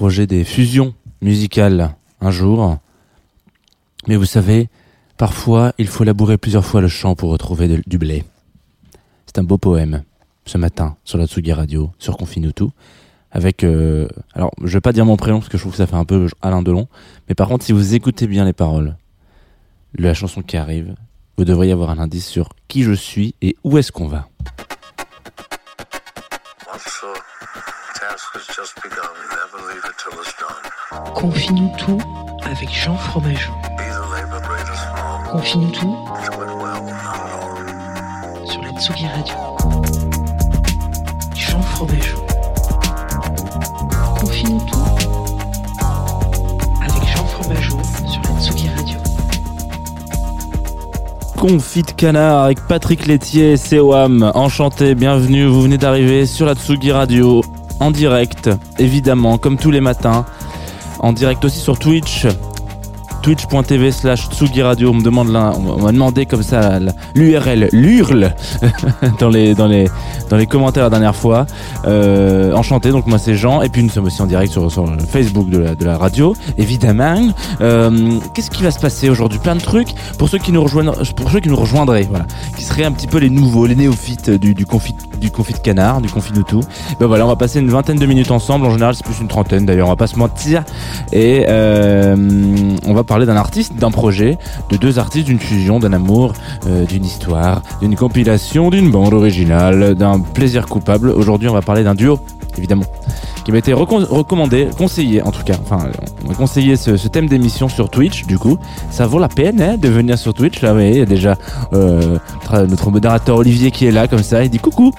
projet des fusions musicales un jour. Mais vous savez, parfois, il faut labourer plusieurs fois le champ pour retrouver du blé. C'est un beau poème, ce matin, sur la Tsugi Radio, sur Confinutu, avec... euh, alors, je vais pas dire mon prénom, parce que je trouve que ça fait un peu Alain Delon, mais par contre, si vous écoutez bien les paroles de la chanson qui arrive, vous devriez avoir un indice sur qui je suis et où est-ce qu'on va. The task has just begun, never leave it till it's done. Confine-nous tout avec Jean Fromageau. Confine-nous tout sur la Tsugi Radio. Jean Fromageau. Confine-nous tout avec Jean Fromageau sur la Tsugi Radio. Confit de canard avec Patrick Laitier et COAM. Enchanté, bienvenue, vous venez d'arriver sur la Tsugi Radio en direct, évidemment, comme tous les matins. En direct aussi sur Twitch, twitch.tv slash Tsugi Radio. On me demande on m'a demandé comme ça l'URL, l'URL dans les, dans les, dans les commentaires la dernière fois. Euh, enchanté, donc moi c'est Jean. Et puis nous sommes aussi en direct sur, sur le Facebook de la, de la radio, évidemment. Euh, Qu'est-ce qui va se passer aujourd'hui? Plein de trucs pour ceux qui nous rejoignent, pour ceux qui nous rejoindraient, voilà, qui seraient un petit peu les nouveaux, les néophytes du, du confit, du confit de canard, du confit de tout. Ben voilà, on va passer une vingtaine de minutes ensemble. En général, c'est plus une trentaine d'ailleurs. On va pas se mentir. Et euh, on va parler d'un artiste, d'un projet, de deux artistes, d'une fusion, d'un amour, euh, d'une histoire, d'une compilation, d'une bande originale, d'un plaisir coupable. Aujourd'hui, on va parler d'un duo, évidemment qui m'a été recommandé, conseillé en tout cas. Enfin, on m'a conseillé ce, thème d'émission sur Twitch. Du coup, ça vaut la peine hein, de venir sur Twitch. Là, oui, il y a déjà euh, notre modérateur Olivier qui est là, comme ça. Il dit coucou.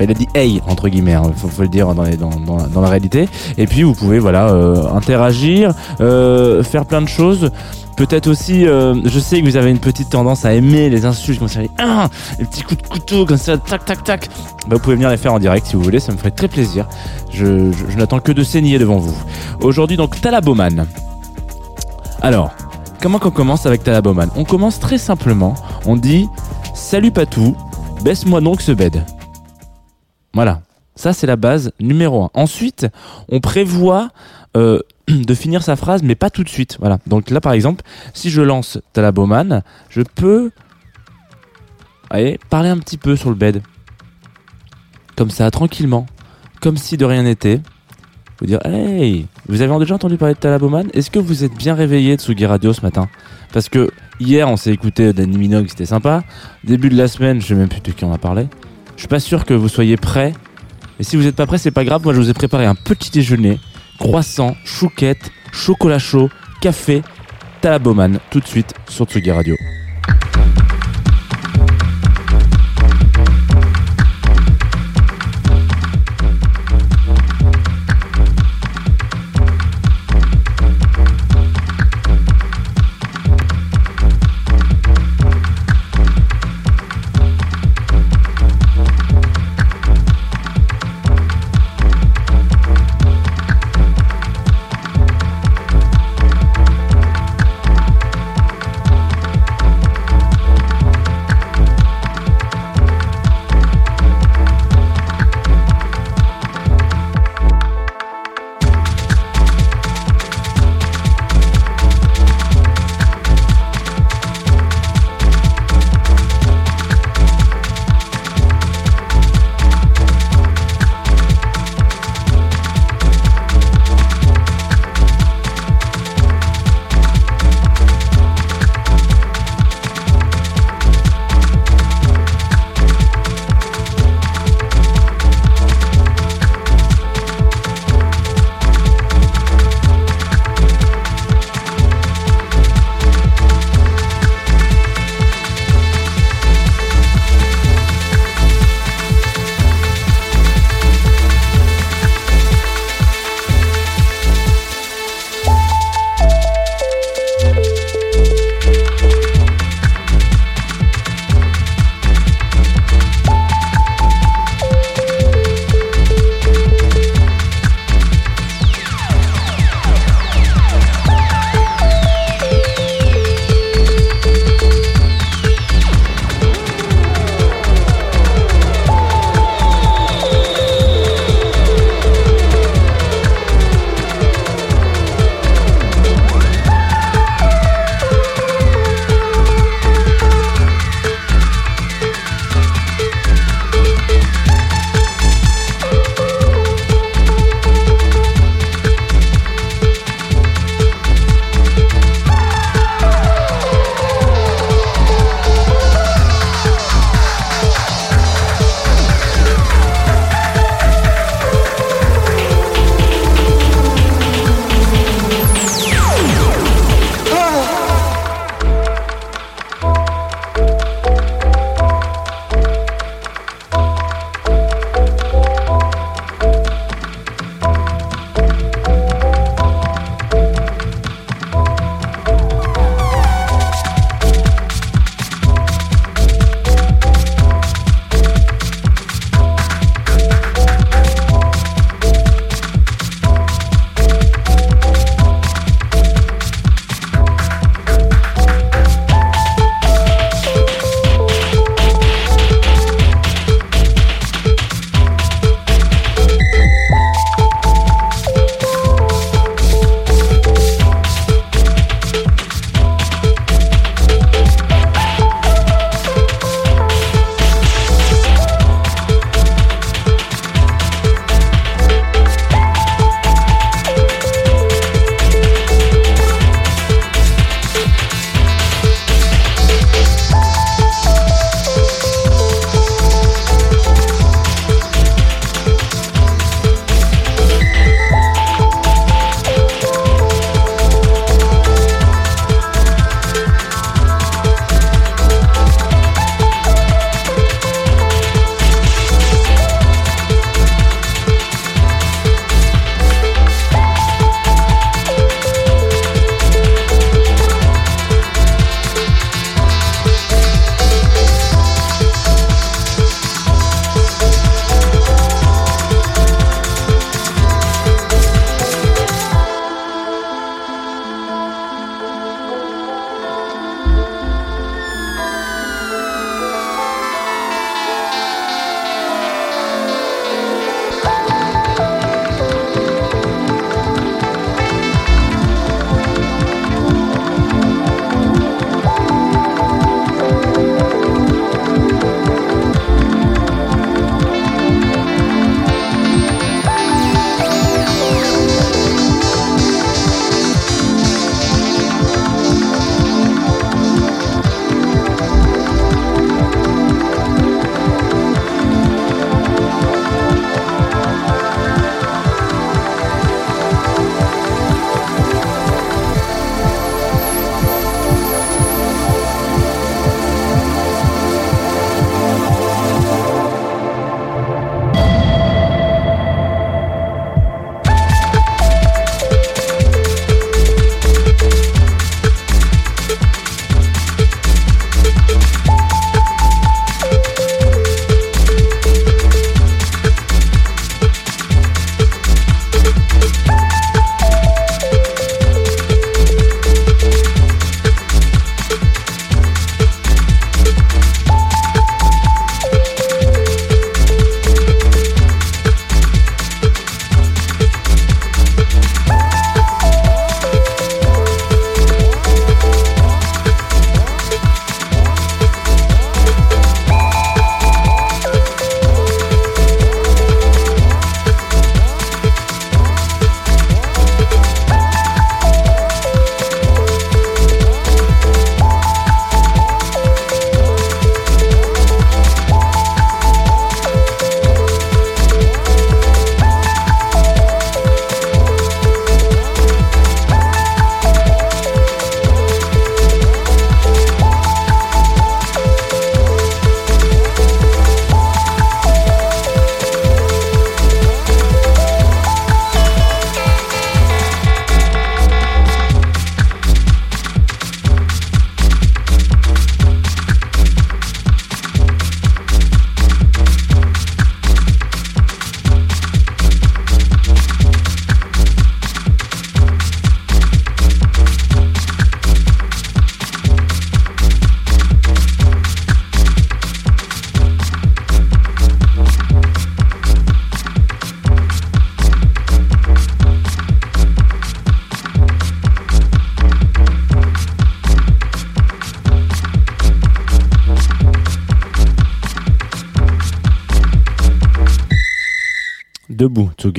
Il a dit hey entre guillemets, hein, faut, le dire dans, la- réalité. Et puis vous pouvez voilà euh, interagir, euh, faire plein de choses. Peut-être aussi, euh, je sais que vous avez une petite tendance à aimer les insultes comme ça, les, ah, les petits coups de couteau comme ça, tac tac tac. Bah, vous pouvez venir les faire en direct si vous voulez, ça me ferait très plaisir. Je, je- je n'attends que de saigner devant vous. Aujourd'hui donc Talaboman. Alors, comment qu'on commence avec Talaboman On commence très simplement. On dit Salut Patou, baisse-moi donc ce bed. Voilà. Ça, c'est la base numéro un. Ensuite, on prévoit euh, de finir sa phrase, mais pas tout de suite. Voilà. Donc là, par exemple, si je lance Talaboman, je peux parler un petit peu sur le bed. Comme ça, tranquillement. Comme si de rien n'était. Vous dire, hey, vous avez déjà entendu parler de Talaboman? Est-ce que vous êtes bien réveillé de Sugi Radio ce matin? Parce que hier, on s'est écouté Danny Minogue, c'était sympa. Début de la semaine, je sais même plus de qui on a parlé. Je suis pas sûr que vous soyez prêts. Et si vous n'êtes pas prêts, c'est pas grave. Moi, je vous ai préparé un petit déjeuner. Croissant, chouquette, chocolat chaud, café, Talaboman, tout de suite sur Tsugi Radio.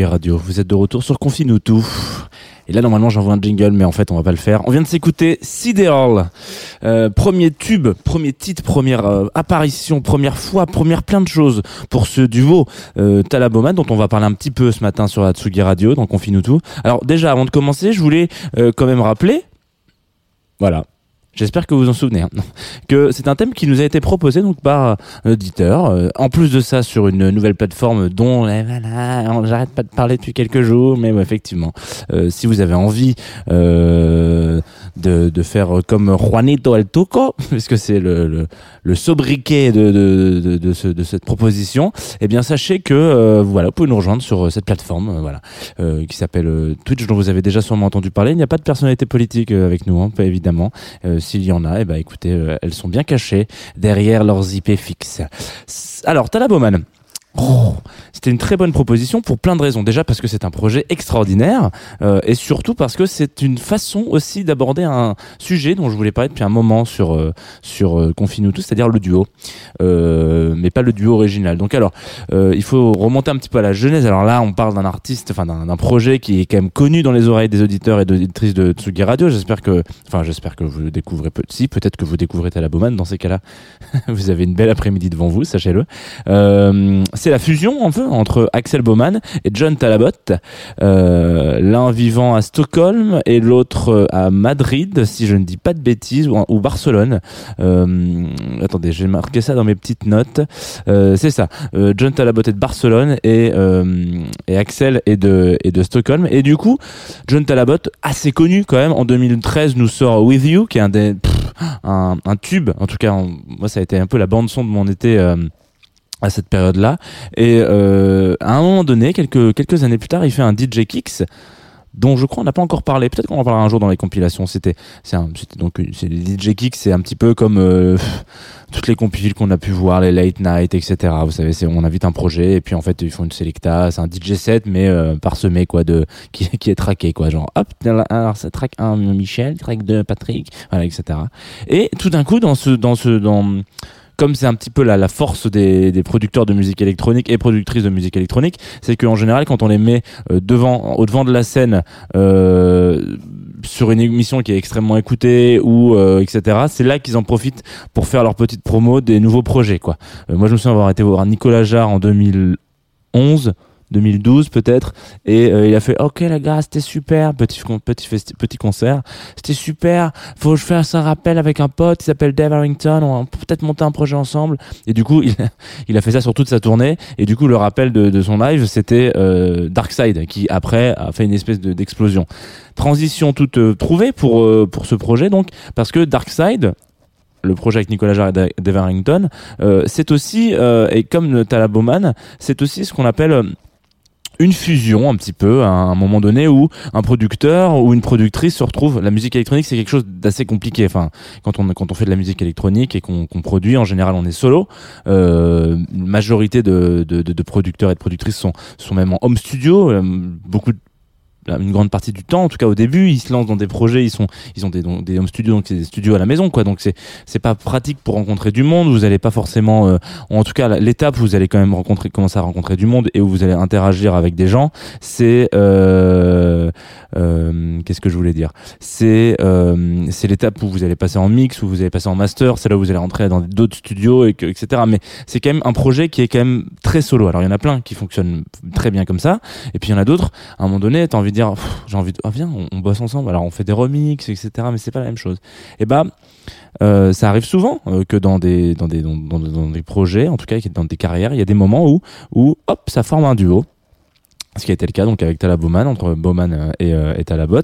Radio. Vous êtes de retour sur Confine tout. Et là, normalement, j'envoie un jingle, mais en fait, on va pas le faire. On vient de s'écouter Sideral. Euh, premier tube, premier titre, première euh, apparition, première fois, première plein de choses pour ce duo euh, dont on va parler un petit peu ce matin sur la Tsugi Radio, dans Confine tout. Alors, déjà, avant de commencer, je voulais euh, quand même rappeler, voilà, J'espère que vous vous en souvenez. hein, que c'est un thème qui nous a été proposé donc par un auditeur. Euh, en plus de ça, sur une nouvelle plateforme dont eh, voilà, j'arrête pas de parler depuis quelques jours, mais ouais, effectivement, euh, si vous avez envie euh, de, de faire comme Juanito El Toco, puisque c'est le, le, le sobriquet de, de, de, ce- de cette proposition, eh bien sachez que euh, voilà, vous pouvez nous rejoindre sur euh, cette plateforme, euh, voilà, euh, qui s'appelle euh, Twitch, dont vous avez déjà sûrement entendu parler. Il n'y a pas de personnalité politique euh, avec nous, hein, pas évidemment. S'il y en a, eh ben écoutez, euh, elles sont bien cachées derrière leurs IP fixes. Alors, Talaboman. C'était une très bonne proposition pour plein de raisons. Déjà parce que c'est un projet extraordinaire euh, et surtout parce que c'est une façon aussi d'aborder un sujet dont je voulais parler depuis un moment sur euh, sur euh, Confine-nous tous, c'est-à-dire le duo, euh, mais pas le duo original. Donc alors, euh, il faut remonter un petit peu à la genèse. Alors là, on parle d'un artiste, enfin d'un projet qui est quand même connu dans les oreilles des auditeurs et d'auditrices de Tsugi Radio. J'espère que, enfin j'espère que vous le découvrez peu. Si, peut-être que vous découvrez Talaboman. Dans ces cas-là, vous avez une belle après-midi devant vous, sachez-le. Euh, c'est la fusion un peu entre Axel Baumann et John Talabot, euh, l'un vivant à Stockholm et l'autre euh, à Madrid, si je ne dis pas de bêtises, ou, Barcelone. Euh, attendez, j'ai marqué ça dans mes petites notes. C'est ça. John Talabot est de Barcelone et, Axel est de, Stockholm. Et du coup, John Talabot, assez connu quand même, en 2013 nous sort With You, qui est un tube. En tout cas, en- moi, ça a été un peu la bande son de mon été. À cette période-là. Et euh, à un moment donné, quelques, quelques années plus tard, il fait un DJ Kicks dont je crois on n'a pas encore parlé. Peut-être qu'on en parlera un jour dans les compilations. C'était, c'est un, donc les DJ Kicks, c'est un petit peu comme euh, toutes les compiles qu'on a pu voir, les late night, etc. Vous savez, c'est on invite un projet et puis en fait ils font une selecta, c'est un DJ set mais euh, parsemé quoi de qui, qui est traqué quoi, genre hop, alors ça track 1 Michel, track 2 Patrick, voilà etc. Et tout d'un coup dans ce dans ce dans comme c'est un petit peu la, la force des, producteurs de musique électronique et productrices de musique électronique, c'est qu'en général, quand on les met euh, devant, au devant de la scène, euh, sur une émission qui est extrêmement écoutée ou euh, etc., c'est là qu'ils en profitent pour faire leur petite promo des nouveaux projets. Quoi. Moi, je me souviens avoir été voir Nicolas Jarre en 2011. 2012 peut-être. Et euh, il a fait ok les gars c'était super. Petit petit petit concert. C'était super. Faut que je fasse un rappel avec un pote qui s'appelle Dave Harrington. On va peut-être monter un projet ensemble. Et du coup il, il a fait ça sur toute sa tournée. Et du coup le rappel de, de son live c'était euh, Darkside qui après a fait une espèce de- d'explosion. Transition toute euh, trouvée pour euh, pour ce projet donc. Parce que Darkside le projet avec Nicolas Jarre et Da- Dave Harrington euh, c'est aussi euh, et comme le Talaboman c'est aussi ce qu'on appelle une fusion un petit peu à un moment donné où un producteur ou une productrice se retrouve. La musique électronique c'est quelque chose d'assez compliqué. Enfin quand on quand on fait de la musique électronique et qu'on produit en général on est solo. Euh, majorité de, de, de, producteurs et de productrices sont sont même en home studio. Euh, beaucoup une grande partie du temps en tout cas au début ils se lancent dans des projets ils sont ils ont des donc, des home studios donc c'est des studios à la maison quoi. Donc c'est c'est pas pratique pour rencontrer du monde vous allez pas forcément euh, en tout cas l'étape où vous allez quand même rencontrer commencer à rencontrer du monde et où vous allez interagir avec des gens c'est euh, euh, qu'est-ce que je voulais dire? C'est euh, c'est l'étape où vous allez passer en mix où vous allez passer en master c'est là où vous allez rentrer dans d'autres studios et que, etc mais c'est quand même un projet qui est quand même très solo. Alors il y en a plein qui fonctionnent très bien comme ça et puis il y en a d'autres à un moment donné t'as envie dire j'ai envie de ah viens on, bosse ensemble alors on fait des remixes etc mais c'est pas la même chose. Et bah euh, ça arrive souvent euh, que dans des dans des dans- dans des projets en tout cas dans des carrières il y a des moments où où hop ça forme un duo ce qui a été le cas donc avec Talaboman entre Bowman euh, et, euh, et Talabot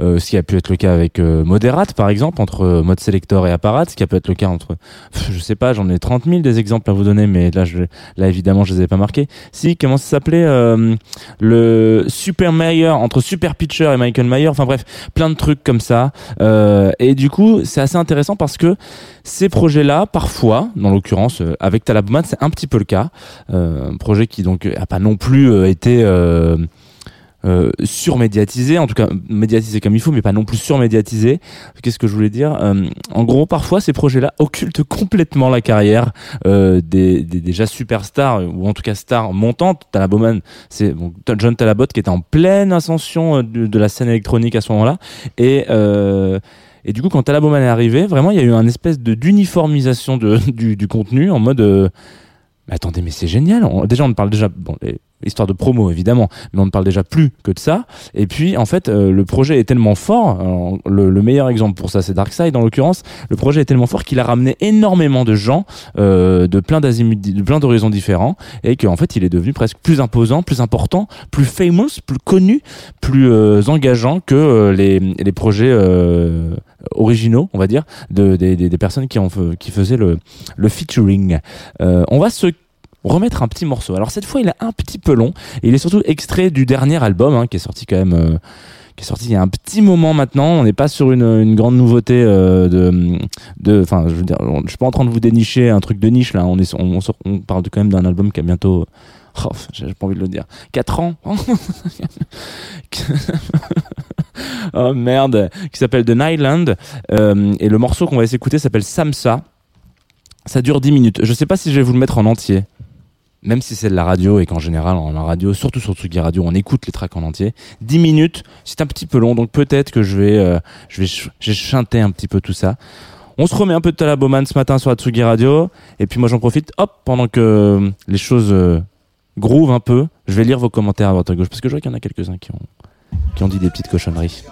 euh, ce qui a pu être le cas avec euh, Moderate par exemple entre Mode Selector et Apparat. Ce qui a pu être le cas entre je sais pas j'en ai 30 000 des exemples à vous donner mais là là évidemment je les ai pas marqués. Si comment ça s'appelait le Super Mayer entre Super Pitcher et Michael Mayer. Enfin bref plein de trucs comme ça. Et du coup c'est assez intéressant parce que ces projets là parfois dans l'occurrence avec Talaboman c'est un petit peu le cas. Un projet qui donc a pas non plus été euh, euh, surmédiatisé, en tout cas médiatisé comme il faut, mais pas non plus surmédiatisé. Qu'est-ce que je voulais dire Euh, En gros, parfois ces projets-là occultent complètement la carrière des, déjà superstars ou en tout cas stars montantes. Talaboman, c'est John Talabot qui était en pleine ascension de, la scène électronique à ce moment-là, et et du coup, quand Talaboman est arrivé, vraiment, il y a eu un espèce de d'uniformisation du, contenu en mode. attendez, mais c'est génial. On- déjà, on parle déjà. Histoire de promo évidemment, mais on ne parle déjà plus que de ça. Et puis, en fait, euh, le projet est tellement fort. alors, le, le meilleur exemple pour ça, c'est Darkseid en l'occurrence. Le projet est tellement fort qu'il a ramené énormément de gens euh, de plein de plein d'horizons différents, et qu'en fait, il est devenu presque plus imposant, plus important, plus famous, plus connu, plus euh, engageant que euh, les, les projets euh, originaux, on va dire, de, des, des, des personnes qui, ont, qui faisaient le, le featuring. Euh, on va se remettre un petit morceau. Alors cette fois, il est un petit peu long, et il est surtout extrait du dernier album, hein, qui est sorti quand même... euh, qui est sorti il y a un petit moment maintenant. On n'est pas sur une, grande nouveauté euh, de, enfin, je veux dire, je suis pas en train de vous dénicher un truc de niche là. On est, on, on parle quand même d'un album qui a bientôt, oh, j'ai pas envie de le dire, 4 ans. oh merde, qui s'appelle The Nyland. Euh, et le morceau qu'on va s'écouter s'appelle Samsa. Ça dure 10 minutes. Je sais pas si je vais vous le mettre en entier. Même si c'est de la radio et qu'en général, en radio, surtout sur Tsugi Radio, on écoute les tracks en entier. 10 minutes, c'est un petit peu long, donc peut-être que je vais, euh, je vais, j'ai chanté un petit peu tout ça. On se remet un peu de Talaboman ce matin sur la Tsugi Radio. Et puis moi, j'en profite, hop, pendant que euh, les choses euh, groove un peu, je vais lire vos commentaires à à gauche, parce que je vois qu'il y en a quelques-uns qui ont, qui ont dit des petites cochonneries.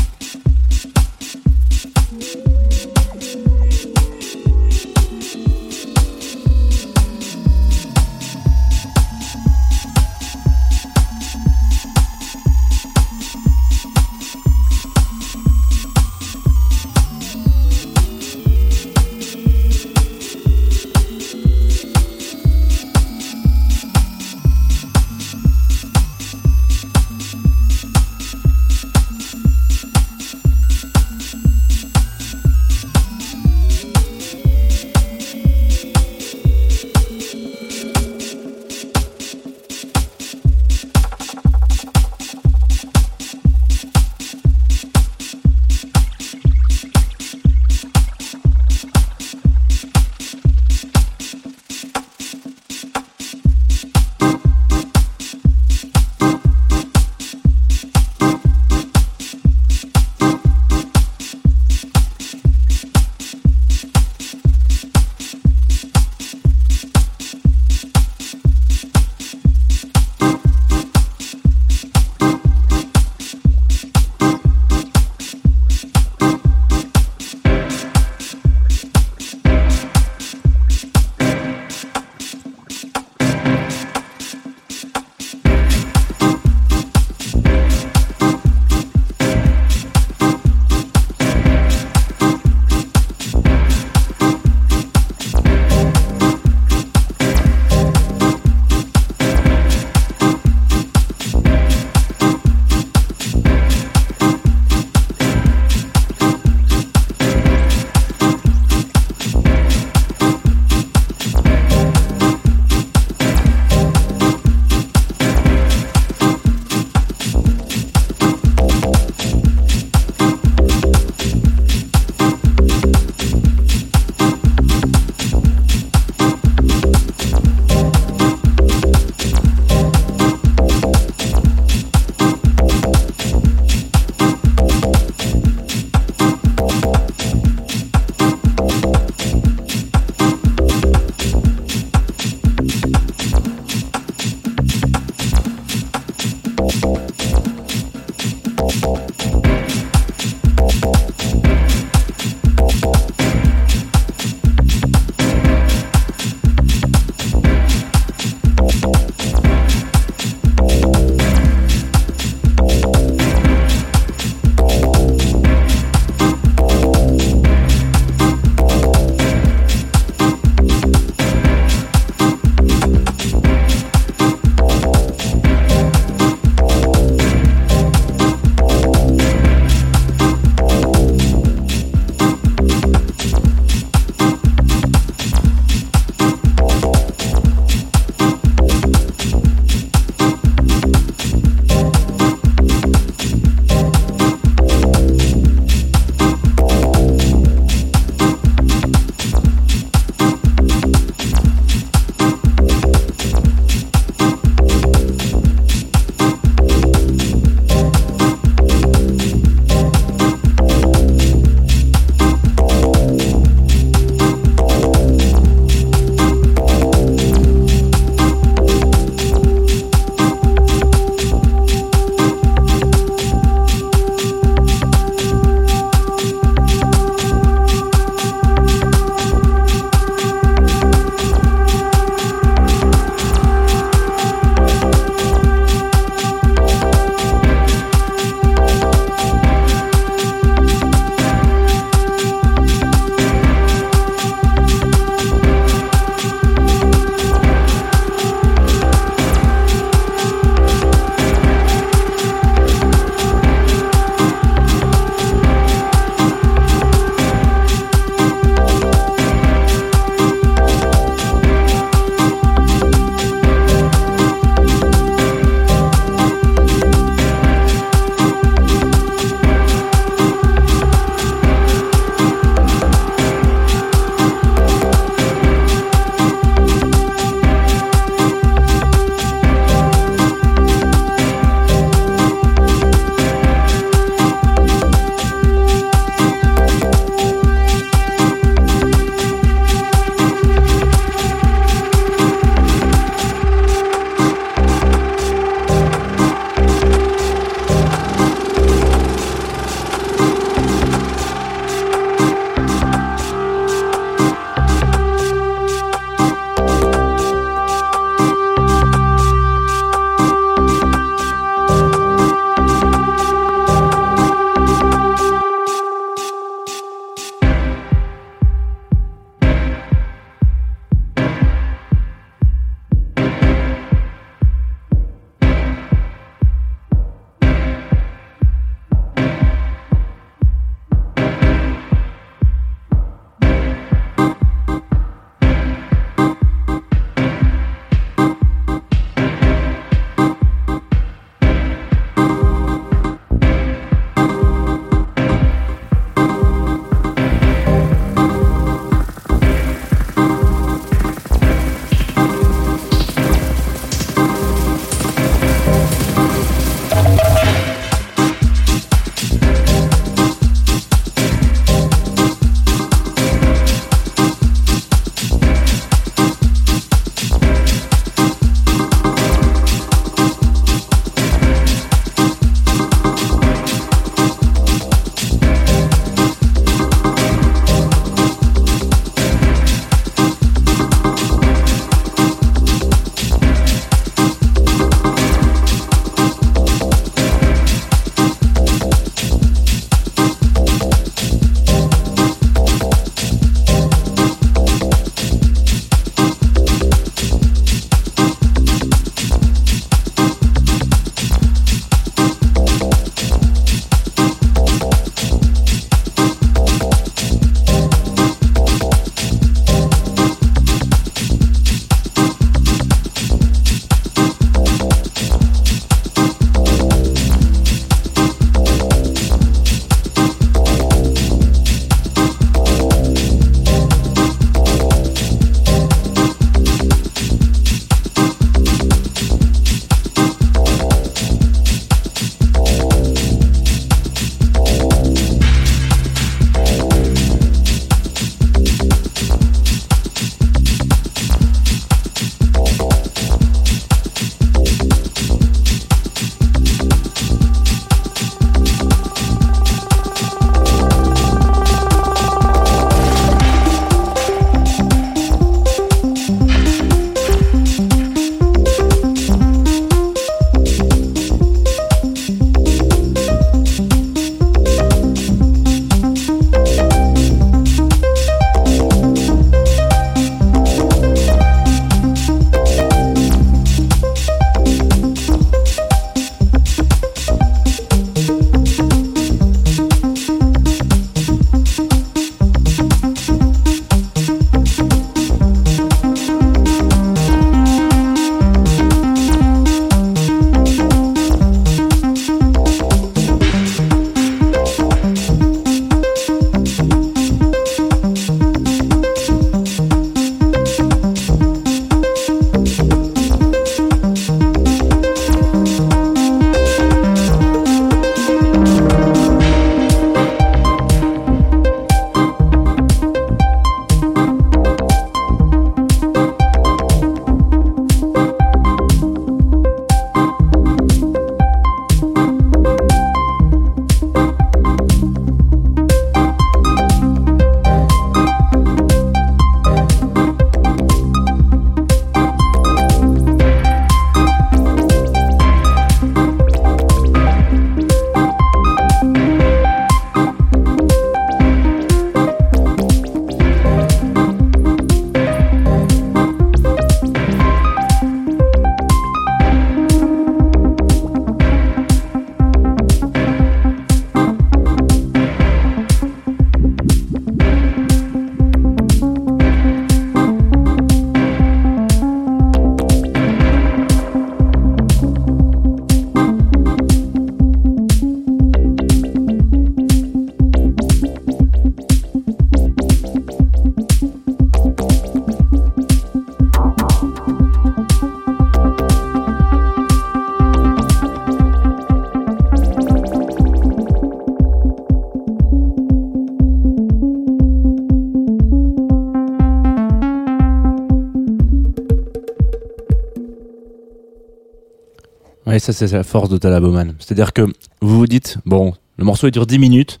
Ouais, ça c'est la force de Talaboman. C'est-à-dire que vous vous dites, bon, le morceau dure 10 minutes,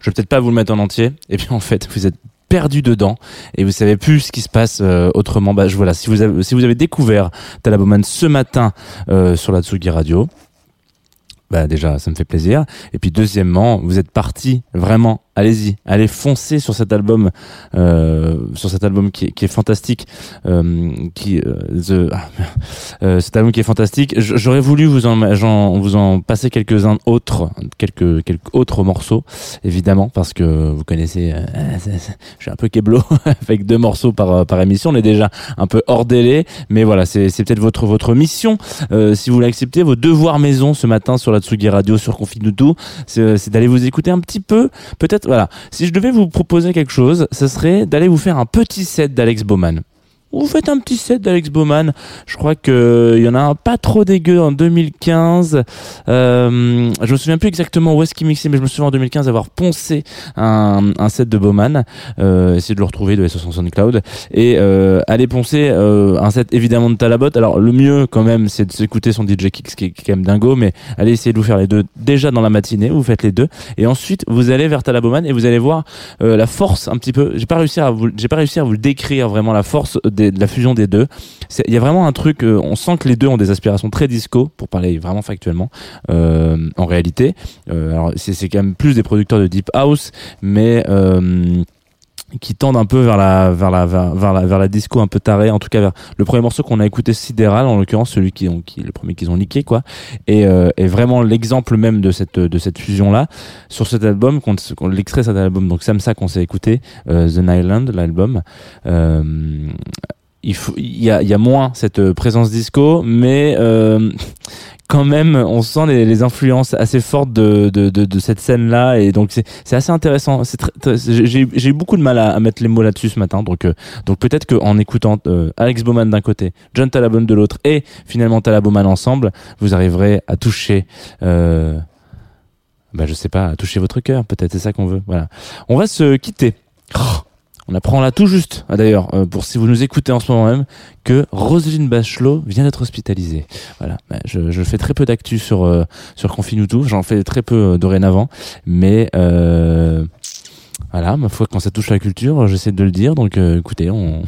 je vais peut-être pas vous le mettre en entier, et puis en fait vous êtes perdu dedans et vous savez plus ce qui se passe euh, autrement. Bah je voilà, si vous avez si vous avez découvert Talaboman ce matin euh, sur la Tsugi Radio, bah déjà ça me fait plaisir. Et puis deuxièmement, vous êtes parti vraiment allez-y, allez foncer sur cet album, euh, sur cet album qui, est- fantastique, euh, qui, euh, ah. Euh, cet album qui est fantastique. J'aurais voulu vous en, vous en passer quelques-uns autres, quelques, autres morceaux, évidemment, parce que vous connaissez, suis un peu keblo avec deux morceaux par, émission. On est déjà un peu hors délai, mais voilà, c'est peut-être votre, votre mission, si vous l'acceptez, vos devoirs maison ce matin sur la Tsugi Radio, sur Confinuto, c'est c'est d'aller vous écouter un petit peu, peut-être, voilà. Si je devais vous proposer quelque chose, ce serait d'aller vous faire un petit set d'Alex Baumann. Vous faites un petit set d'Alex Baumann. Je crois que il y en a un pas trop dégueu en 2015. Euh, je me souviens plus exactement où est-ce qu'il mixait, mais je me souviens en 2015 avoir poncé un, un set de Baumann. Euh, essayer de le retrouver de sur SoundCloud et euh, aller poncer euh, un set évidemment de Talabot. Alors le mieux quand même, c'est de s'écouter son DJ Kicks qui est, quand même dingo, mais allez essayer de vous faire les deux déjà dans la matinée. Vous faites les deux et ensuite vous allez vers Talaboman et vous allez voir euh, la force un petit peu. J'ai pas réussi à vous, j'ai pas réussi à vous le décrire vraiment la force de la fusion des deux. Il y a vraiment un truc. euh, on sent que les deux ont des aspirations très disco pour parler vraiment factuellement. Euh, en réalité, euh, alors c'est quand même plus des producteurs de deep house, mais qui tendent un peu vers la vers la vers, la vers la disco un peu tarée en tout cas vers le premier morceau qu'on a écouté sidéral en l'occurrence celui qui ont qui le premier qu'ils ont niqué quoi. Et euh, est vraiment l'exemple même de cette de cette fusion là sur cet album qu'on qu'on- l'extrait cet album donc Samsa qu'on s'est écouté euh, The Nyland l'album euh, il y a moins cette euh, présence disco mais euh, quand même, on sent les, influences assez fortes de, cette scène-là, et donc c'est assez intéressant. J'ai eu beaucoup de mal à, mettre les mots là-dessus ce matin, donc euh, peut-être qu'en écoutant Alex Bowman d'un côté, John Talabon de l'autre, et finalement Talaboman ensemble, vous arriverez à toucher. Euh, bah je sais pas, à toucher votre cœur, peut-être c'est ça qu'on veut. Voilà. On va se quitter. Oh, on apprend là tout juste, ah, d'ailleurs, euh, pour si vous nous écoutez en ce moment même, que Roselyne Bachelot vient d'être hospitalisée. Voilà, Bah, je, fais très peu d'actu sur euh, sur j'en fais très peu euh, dorénavant, mais euh, voilà, ma foi quand ça touche la culture, j'essaie de le dire. Donc, écoutez, on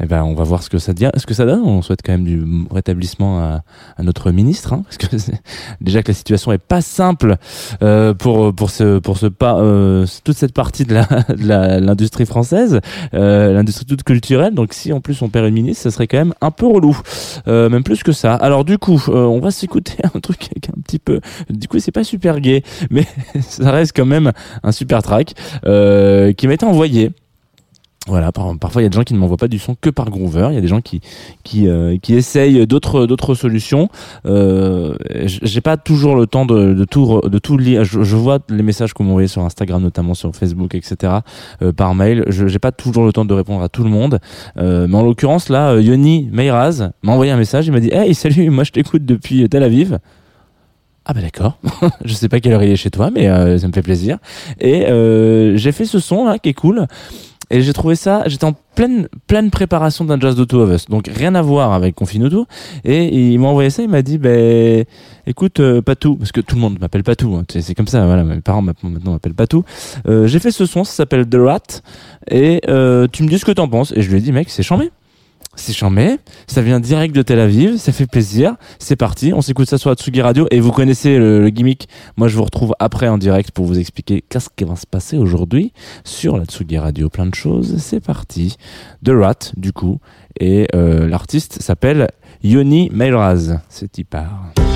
eh ben, on va voir ce que ça dit, ce que ça donne. On souhaite quand même du rétablissement à, notre ministre, hein, parce que déjà que la situation est pas simple euh, pour pour ce pour ce pas euh, toute cette partie de la de l'industrie française, euh, l'industrie toute culturelle. Donc si en plus on perd une ministre, ça serait quand même un peu relou, même plus que ça. Alors du coup, on va s'écouter un truc est un petit peu, du coup c'est pas super gay, mais ça reste quand même un super track qui m'a été envoyé. Voilà, par- parfois il y a des gens qui ne m'envoient pas du son que par Groover. Il y a des gens qui qui euh, qui essayent d'autres d'autres solutions. Euh, J'ai pas toujours le temps de, de tout de tout lire. Je, je vois les messages que vous m'envoyez sur Instagram, notamment sur Facebook, etc. euh, par mail. Je j'ai pas toujours le temps de répondre à tout le monde. Euh, mais en l'occurrence là, euh, Yoni Meiraz m'a envoyé un message. Il m'a dit Hey salut, moi je t'écoute depuis Tel Aviv. Ah bah d'accord. je sais pas quelle heure il est chez toi, mais euh, ça me fait plaisir. Et euh, j'ai fait ce son là qui est cool. Et j'ai trouvé ça, j'étais en pleine pleine préparation d'un jazz de Two of Us, donc rien à voir avec Confinuto. Et il m'a envoyé ça, il m'a dit, ben écoute euh, Patou, parce que tout le monde m'appelle Patou, hein, c'est comme ça, voilà, mes parents maintenant m'appellent Patou. Euh, j'ai fait ce son, ça s'appelle The Rat, et euh, tu me dis ce que t'en penses. Et je lui ai dit, mec, c'est chambé. C'est chambé, ça vient direct de Tel Aviv, ça fait plaisir, c'est parti, on s'écoute ça sur la Tsugi Radio, et vous connaissez le, gimmick, moi je vous retrouve après en direct pour vous expliquer qu'est-ce qui va se passer aujourd'hui sur la Tsugi Radio, plein de choses, c'est parti. The Rat, du coup, et euh, l'artiste s'appelle Yoni Meiraz, c'est y.